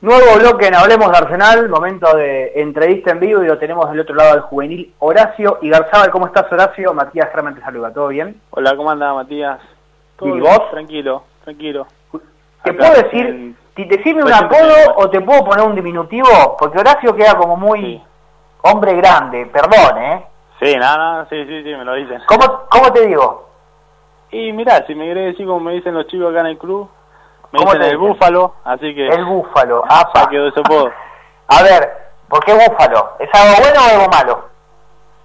Nuevo bloque en Hablemos de Arsenal, momento de entrevista en vivo y lo tenemos del otro lado del juvenil Horacio y Garzabal. ¿Cómo estás Horacio? Matías Germán te saluda, ¿todo bien? Hola, ¿cómo anda Matías? ¿Y vos? Tranquilo, tranquilo. ¿Te puedo decir, si te sirve un apodo o te puedo poner un diminutivo? Porque Horacio queda como muy hombre grande, perdón, ¿eh? Sí, nada, nada, sí, sí, sí, me lo dicen. ¿Cómo, cómo te digo? Y mirá, si me querés decir como me dicen los chicos acá en el club, me dicen el búfalo, así que... El búfalo, ya quedó ese apodo. A ver, ¿por qué búfalo? ¿Es algo bueno o algo malo?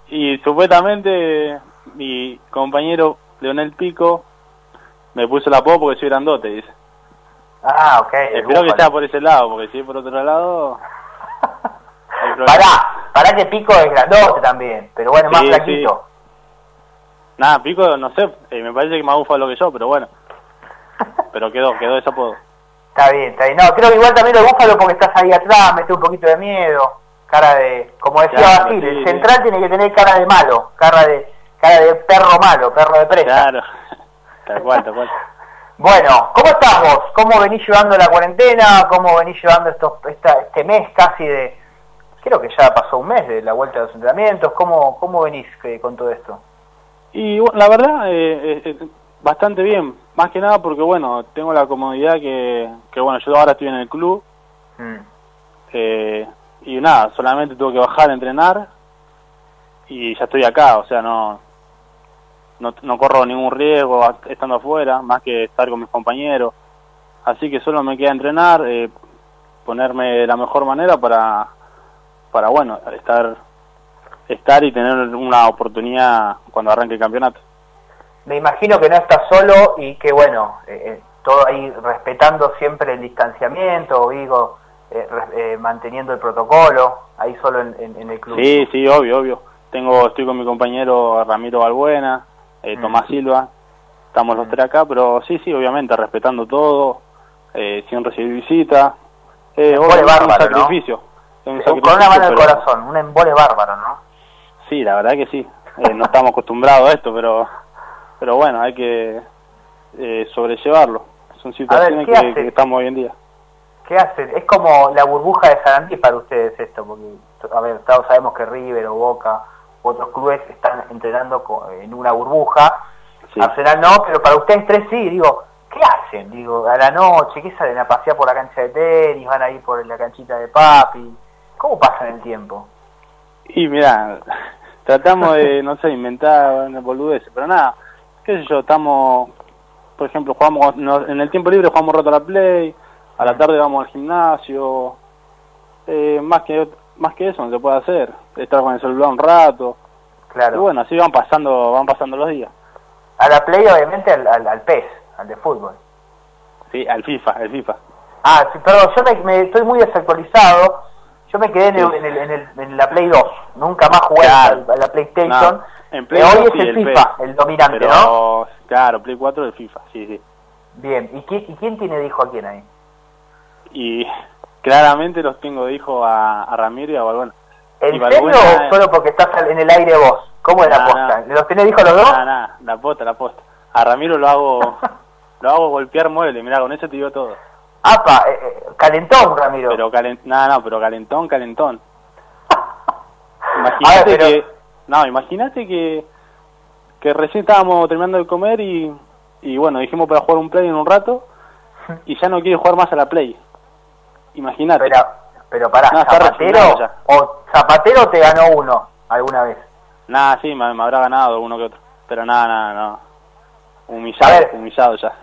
Y supuestamente mi compañero Leonel Pico me puso el apodo porque soy grandote, dice. Ah, ok. Espero que sea por ese lado, porque si es por otro lado... pará, pará que Pico es grandote también, pero bueno, más flaquito. Nada, Pico, no sé, eh, me parece que más búfalo que yo, pero bueno. Pero quedó, quedó ese apodo. Está bien, está bien. No, creo que igual también lo búfalo porque estás ahí atrás, mete un poquito de miedo, cara de, como decía Basil, el central tiene que tener cara de malo, cara de, cara de perro malo, perro de presa. Claro, tal cual, tal cual. Bueno, ¿cómo estás vos? ¿Cómo venís llevando la cuarentena? ¿Cómo venís llevando estos, esta, este mes casi de, creo que ya pasó un mes de la vuelta de los entrenamientos? ¿Cómo, cómo venís eh, con todo esto? Y bueno, la verdad, eh, eh, bastante bien. Más que nada porque, bueno, tengo la comodidad que, que bueno, yo ahora estoy en el club. Mm. Eh, y nada, solamente tuve que bajar a entrenar y ya estoy acá, o sea, no, no, no corro ningún riesgo estando afuera, más que estar con mis compañeros. Así que solo me queda entrenar, eh, ponerme de la mejor manera para, para bueno, estar, estar y tener una oportunidad cuando arranque el campeonato me imagino que no estás solo y que bueno, eh, eh, todo ahí respetando siempre el distanciamiento, digo, eh, manteniendo el protocolo, ahí solo en, el club. Sí, sí, obvio, obvio. Tengo, estoy con mi compañero Ramiro Balbuena, mm. Tomás Silva, estamos los mm. tres acá, pero sí, sí, obviamente, respetando todo, sin recibir visita. Eh, un bárbaro, sacrificio. Un sacrificio, con una mano del corazón, un embole bárbaro, ¿no? Sí, la verdad que sí. no estamos acostumbrados a esto, pero pero bueno, hay que eh, sobrellevarlo. Son situaciones que, estamos hoy en día. ¿Qué hacen? Es como la burbuja de Sarandí para ustedes esto, porque, a ver, todos sabemos que River o Boca u otros clubes están entrenando en una burbuja. Arsenal no, pero para ustedes tres sí, digo, ¿qué hacen? Digo, a la noche, ¿qué salen a pasear por la cancha de tenis? ¿Van a ir por la canchita de papi? ¿Cómo pasan el tiempo? Y mira, tratamos de, no sé, inventar una boludez, pero nada, qué sé yo, estamos, por ejemplo, jugamos en el tiempo libre jugamos rato a la play, a la tarde vamos al gimnasio, eh, más que más que eso no se puede hacer, estar con el celular un rato, claro. Y bueno, así van pasando van pasando los días. A la play obviamente al, al, PES, al de fútbol. Sí, al FIFA, al FIFA. Ah, sí, perdón, yo me, estoy muy desactualizado. Yo me quedé en, el, en, el, en, la Play 2. Nunca más jugué a, la PlayStation. En Play hoy es el, FIFA, el dominante, pero, ¿no? Claro, Play 4 el FIFA, sí, sí. Bien, ¿y, quién tiene de hijo a quién ahí? Y claramente los tengo de hijo a, a Ramiro y a Balbuena. ¿En serio o solo porque estás en el aire vos? ¿Cómo es la posta? ¿Los tenés de hijo los dos? No, no, la posta, la posta. A Ramiro lo hago lo hago golpear muebles, mirá, con eso te digo todo. Apa, eh, eh, calentón, Ramiro. Pero calent, no, no, pero calentón, calentón. Imagínate que no, imagínate que, que recién estábamos terminando de comer y, y bueno, dijimos para jugar un play en un rato y ya no quiere jugar más a la play. Imagínate. Pero, pero pará, ¿Zapatero o Zapatero te ganó uno alguna vez? Nada, sí, me, habrá ganado uno que otro. Pero nada, nada, no. Humillado, humillado ya.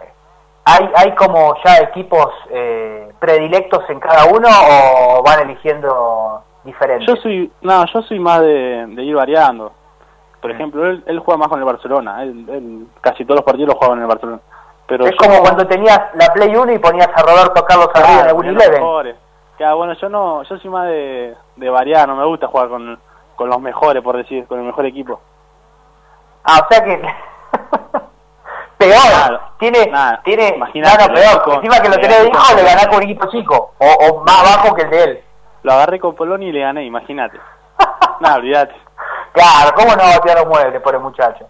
¿Hay, ¿Hay como ya equipos eh, predilectos en cada uno o van eligiendo diferente. Yo soy, no, yo soy más de, ir variando. Por mm. ejemplo, él, él juega más con el Barcelona. Él, casi todos los partidos los juega en el Barcelona. Pero es como cuando tenías la Play 1 y ponías a Roberto Carlos arriba en el Win Eleven. bueno, yo no, yo soy más de, de variar, no me gusta jugar con, con los mejores, por decir, con el mejor equipo. Ah, o sea que peor, tiene, tiene, nada peor, encima que lo tenés de hijo le ganás con un equipo chico, o, o más bajo que el de él. Lo agarré con Poloni y le gané, imagínate. no, olvídate. Claro, ¿cómo no batear los muebles por el muchacho?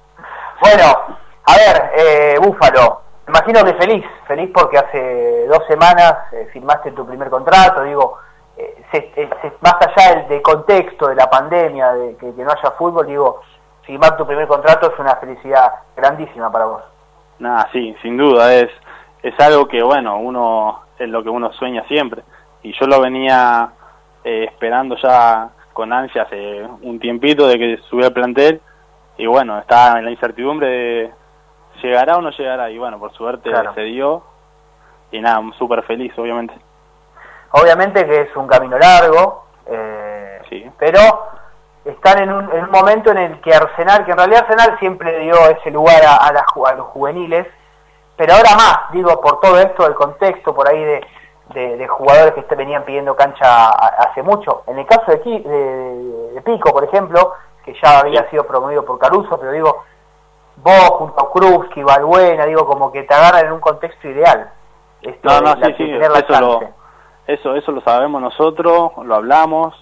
Bueno, a ver, eh, Búfalo, imagino que feliz, feliz porque hace dos semanas eh, firmaste tu primer contrato, digo, eh, se, más allá del, de contexto de la pandemia, de que, no haya fútbol, digo, firmar tu primer contrato es una felicidad grandísima para vos. Nada, sí, sin duda, es, es algo que, bueno, uno es lo que uno sueña siempre. Y yo lo venía eh, esperando ya con ansia hace un tiempito de que subiera el plantel y bueno, estaba en la incertidumbre de llegará o no llegará y bueno, por suerte se dio y nada, súper feliz obviamente. Obviamente que es un camino largo, eh, sí. pero están en un, en un, momento en el que Arsenal, que en realidad Arsenal siempre dio ese lugar a, a, a los juveniles, pero ahora más, digo, por todo esto, el contexto por ahí de, de, jugadores que venían pidiendo cancha hace mucho. En el caso de, de, Pico, por ejemplo, que ya había sido promovido por Caruso, pero digo, vos junto a Krusky, Valbuena, digo, como que te agarran en un contexto ideal. no, no, sí, sí, eso lo, eso, eso lo sabemos nosotros, lo hablamos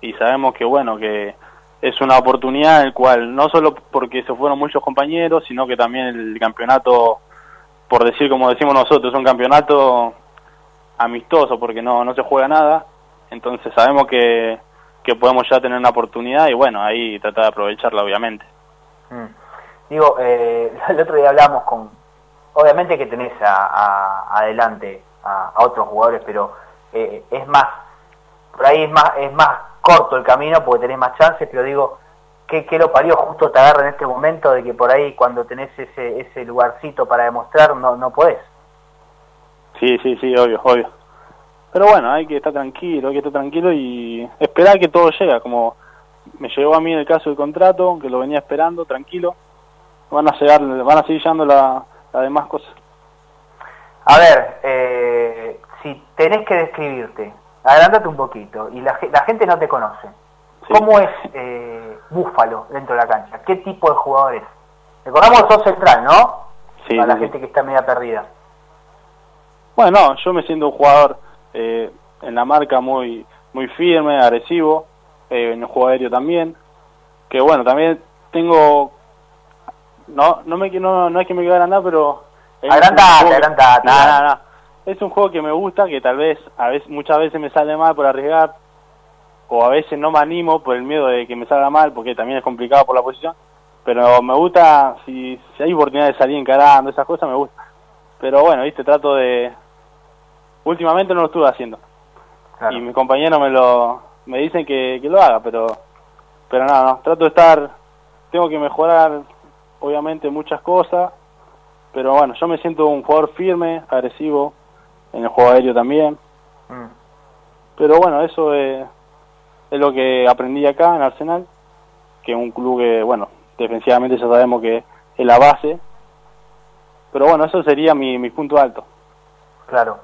y sabemos que, bueno, que es una oportunidad en el cual, no solo porque se fueron muchos compañeros, sino que también el campeonato, por decir como decimos nosotros, es un campeonato amistoso porque no, no se juega nada, entonces sabemos que, que podemos ya tener una oportunidad y bueno, ahí tratar de aprovecharla obviamente. Mm. Digo, eh, el otro día hablamos con, obviamente que tenés a, adelante a, otros jugadores, pero eh, es más, por ahí es más, es más corto el camino porque tenés más chances, pero digo, ¿qué, qué lo parió? Justo te agarra en este momento de que por ahí cuando tenés ese, ese lugarcito para demostrar no, no podés. Sí, sí, sí, obvio, obvio. Pero bueno, hay que estar tranquilo, hay que estar tranquilo y esperar que todo llegue, como me llegó a mí en el caso del contrato, que lo venía esperando, tranquilo. Van a llegar, van a seguir llegando las demás cosas. A ver, eh, si tenés que describirte, adelántate un poquito, y la, la gente no te conoce. ¿Cómo es eh, Búfalo dentro de la cancha? ¿Qué tipo de jugador es? Recordamos sos central, ¿no? Sí. Para la gente que está media perdida. Bueno, yo me siento un jugador eh, en la marca muy muy firme, agresivo, eh, en el juego aéreo también, que bueno, también tengo, no no me no, no es que me quiera agrandar, pero... Agrandate, agrandate. No, no, no. Es un juego que me gusta, que tal vez, a veces muchas veces me sale mal por arriesgar, o a veces no me animo por el miedo de que me salga mal, porque también es complicado por la posición, pero me gusta, si, si hay oportunidad de salir encarando, esas cosas me gusta. Pero bueno, viste, trato de, últimamente no lo estuve haciendo. Y mis compañeros me lo me dicen que, que lo haga, pero pero nada, no, trato de estar, tengo que mejorar obviamente muchas cosas, pero bueno, yo me siento un jugador firme, agresivo, en el juego aéreo también. Mm. Pero bueno, eso es, es lo que aprendí acá en Arsenal, que es un club que, bueno, defensivamente ya sabemos que es la base, pero bueno, eso sería mi, mi punto alto. Claro.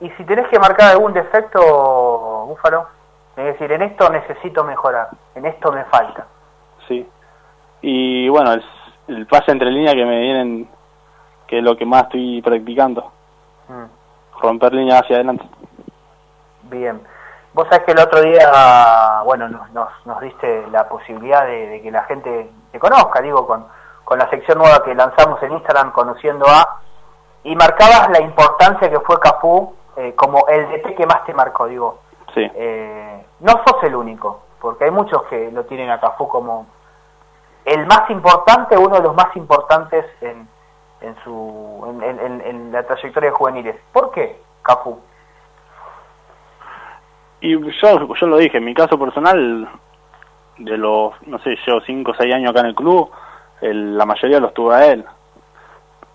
Y si tenés que marcar algún defecto, Búfalo, es decir, en esto necesito mejorar, en esto me falta. Sí. Y bueno, el, pase entre líneas que me vienen, que es lo que más estoy practicando. Mm. Romper líneas hacia adelante. Bien. Vos sabés que el otro día, bueno, nos, nos, diste la posibilidad de, que la gente te conozca, digo, con, con la sección nueva que lanzamos en Instagram, conociendo a, y marcabas la importancia que fue Cafú eh, como el DT que más te marcó, digo. Sí. Eh, no sos el único, porque hay muchos que lo tienen a Cafú como el más importante, uno de los más importantes en, en su en, la trayectoria de juveniles. ¿Por qué Cafú? Y yo, yo lo dije, en mi caso personal, de los, no sé, yo 5 o 6 años acá en el club, la mayoría los tuve a él.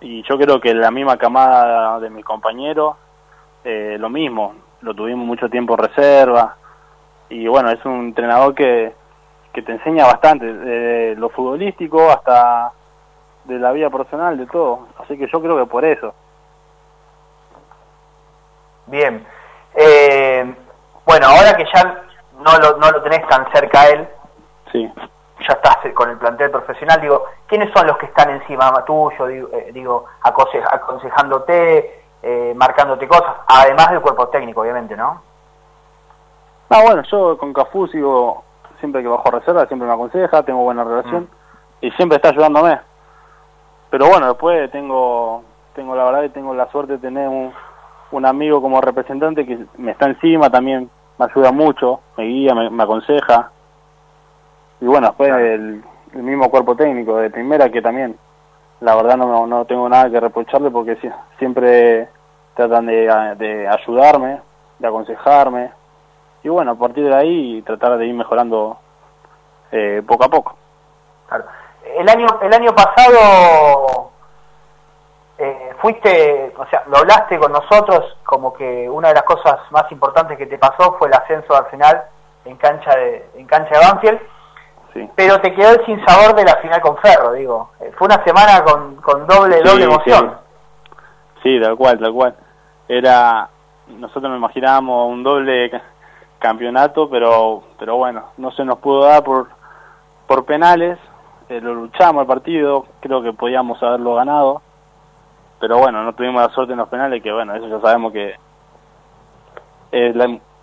Y yo creo que la misma camada de mis compañeros eh, lo mismo, lo tuvimos mucho tiempo en reserva y bueno, es un entrenador que, que te enseña bastante, de lo futbolístico hasta de la vida personal, de todo. Así que yo creo que por eso. Bien. Eh, bueno, ahora que ya no lo, no lo tenés tan cerca a él, sí. ya estás con el plantel profesional, digo, ¿quiénes son los que están encima tuyo, digo, eh, digo aconsejándote, eh, marcándote cosas, además del cuerpo técnico, obviamente, ¿no? Ah, bueno, yo con Cafú sigo, siempre que bajo reserva, siempre me aconseja, tengo buena relación mm. y siempre está ayudándome. Pero bueno, después tengo tengo la verdad que tengo la suerte de tener un, un amigo como representante que me está encima, también me ayuda mucho, me guía, me, aconseja. Y bueno, después el, mismo cuerpo técnico de primera que también, la verdad no, no tengo nada que reprocharle porque siempre tratan de, de ayudarme, de aconsejarme. Y bueno, a partir de ahí tratar de ir mejorando eh, poco a poco. Claro. El año, el año pasado eh, fuiste, o sea, lo hablaste con nosotros como que una de las cosas más importantes que te pasó fue el ascenso al final en cancha de, en cancha de Banfield, pero te quedó el sin sabor de la final con Ferro, digo. Eh, fue una semana con, con doble, doble emoción. Sí. tal cual, tal cual. Era, nosotros nos imaginábamos un doble campeonato, pero, pero bueno, no se nos pudo dar por, por penales, eh, lo luchamos el partido, creo que podíamos haberlo ganado pero bueno, no tuvimos la suerte en los penales, que bueno, eso ya sabemos que es,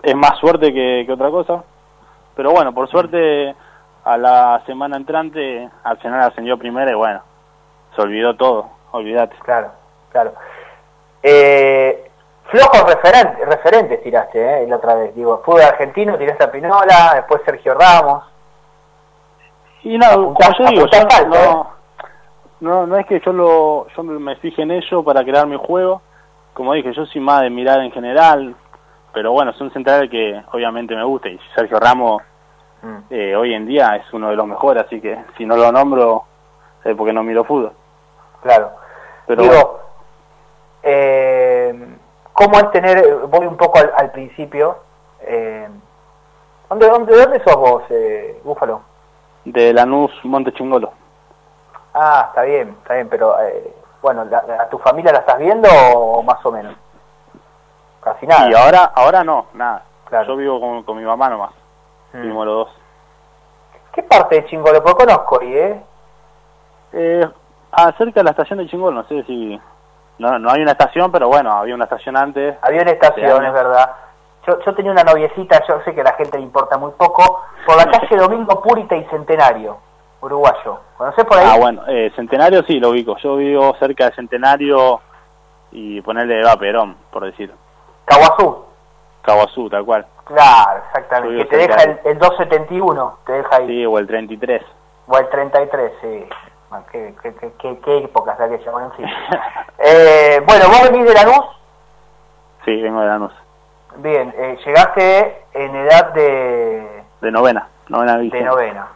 es más suerte que, otra cosa. Pero bueno, por suerte a la semana entrante al final ascendió primero y bueno, se olvidó todo, olvídate. Claro, claro. Eh, flojos referentes, referentes tiraste, eh, la otra vez. Digo, fútbol argentino, tiraste a Pinola, después Sergio Ramos. Y no, como yo digo, yo no, ¿eh? no, no es que yo lo yo me fije en ello para crear mi juego. Como dije, yo soy más de mirar en general, pero bueno, es un central que obviamente me gusta y Sergio Ramos mm. eh, hoy en día es uno de los mejores, así que si no lo nombro es porque no miro fútbol. Claro. Pero Digo, eh, ¿cómo es tener, voy un poco al, principio, eh, ¿dónde, dónde, ¿dónde sos vos, eh, Búfalo? De Lanús, Monte Chingolo. Ah, está bien, está bien, pero eh, bueno, ¿a tu familia la estás viendo o más o menos? Casi nada. Y ahora, ahora no, nada. Yo vivo con, mi mamá nomás. Mm. Vivimos los dos. ¿Qué parte de Chingolo? Porque conozco ahí, ¿eh? ¿eh? Acerca de la estación de Chingolo, no sé si... No, no hay una estación, pero bueno, había una estación antes. Había una estación, es verdad. Yo, yo tenía una noviecita, yo sé que a la gente le importa muy poco, por la calle Domingo Purita y Centenario uruguayo. ¿Conoces por ahí? Ah, bueno, eh, Centenario sí lo ubico. Yo vivo cerca de Centenario y ponerle va Perón, por decir. Caguazú. Caguazú, tal cual. Claro, exactamente. Que te deja el, 271, te deja ahí. Sí, o el 33. O el 33, sí. Qué, qué, qué, qué épocas aquella, bueno, en fin. eh, bueno, ¿vos venís de Lanús? Sí, vengo de Lanús. Bien, eh, llegaste en edad de... De novena, novena De novena.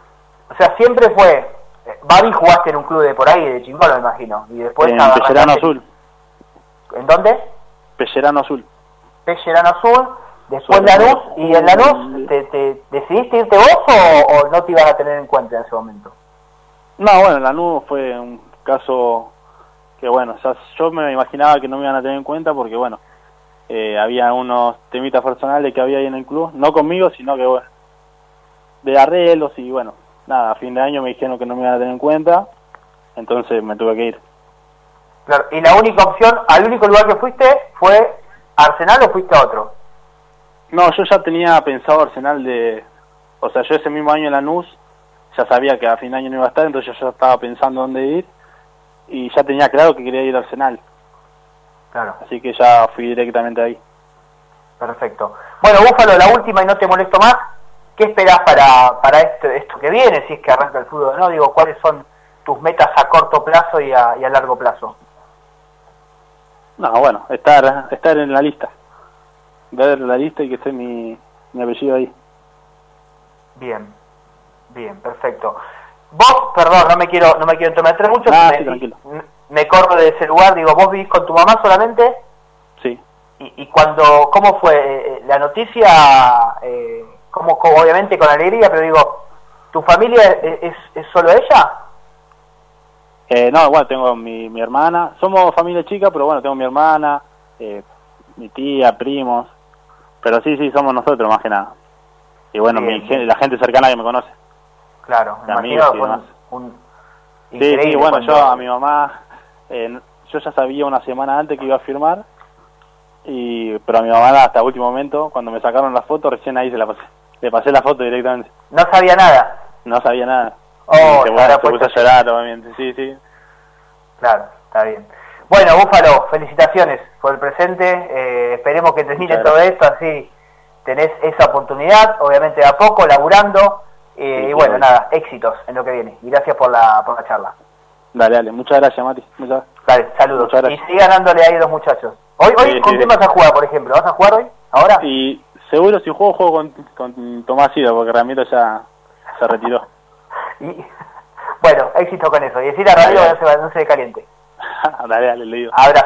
O sea, siempre fue. Babi jugaste en un club de por ahí, de chingón, me imagino. Y después en Pellerano Azul. ¿En dónde? Pellerano Azul. Pellerano Azul, después Lanús. ¿Y en Lanús te, te, decidiste irte vos o, no te ibas a tener en cuenta en ese momento? No, bueno, Lanús fue un caso que, bueno, ya yo me imaginaba que no me iban a tener en cuenta porque, bueno, eh, había unos temitas personales que había ahí en el club, no conmigo, sino que, bueno, de arreglos y, bueno, nada, a fin de año me dijeron que no me iban a tener en cuenta, entonces me tuve que ir. Claro, y la única opción, al único lugar que fuiste fue Arsenal o fuiste a otro? No, yo ya tenía pensado Arsenal de, o sea, yo ese mismo año en la NUS ya sabía que a fin de año no iba a estar, entonces yo ya estaba pensando dónde ir y ya tenía claro que quería ir a Arsenal. Claro. Así que ya fui directamente ahí. Perfecto. Bueno, Búfalo, la última y no te molesto más. ¿Qué esperás para, para esto, esto que viene, si es que arranca el fútbol no? Digo, ¿cuáles son tus metas a corto plazo y a, y a largo plazo? No, bueno, estar, estar en la lista. Ver la lista y que esté mi, mi apellido ahí. Bien, bien, perfecto. Vos, perdón, no me quiero no me quiero entrometer mucho, ah, me, me, corro de ese lugar, digo, ¿vos vivís con tu mamá solamente? Sí. ¿Y, y cuando, cómo fue eh, la noticia? Eh, como, obviamente con alegría, pero digo, ¿tu familia es, es, solo ella? Eh, no, bueno, tengo mi, mi hermana, somos familia chica, pero bueno, tengo mi hermana, eh, mi tía, primos, pero sí, sí, somos nosotros más que nada. Y bueno, mi, la gente cercana que me conoce. Claro, amigos un, Sí, sí, bueno, yo a mi mamá, eh, yo ya sabía una semana antes que iba a firmar, y pero a mi mamá hasta el último momento, cuando me sacaron la foto, recién ahí se la pasé. Le pasé la foto directamente. ¿No sabía nada? No sabía nada. Oh, se, puso a llorar, obviamente, sí, sí. Claro, está bien. Bueno, Búfalo, felicitaciones por el presente. Eh, esperemos que termine todo esto, así tenés esa oportunidad, obviamente a poco, laburando. Eh, y bueno, nada, éxitos en lo que viene. Y gracias por la, por la charla. Dale, dale. Muchas gracias, Mati. Muchas... Dale, saludos. Y sigan dándole ahí a los muchachos. Hoy, hoy ¿con quién vas a jugar, por ejemplo? ¿Vas a jugar hoy? ¿Ahora? Y seguro si juego, juego con, con Tomás Ido, porque Ramiro ya se retiró. Y, bueno, éxito con eso. Y decir a Radio no se, no se caliente. dale, dale, le digo. Abrazo.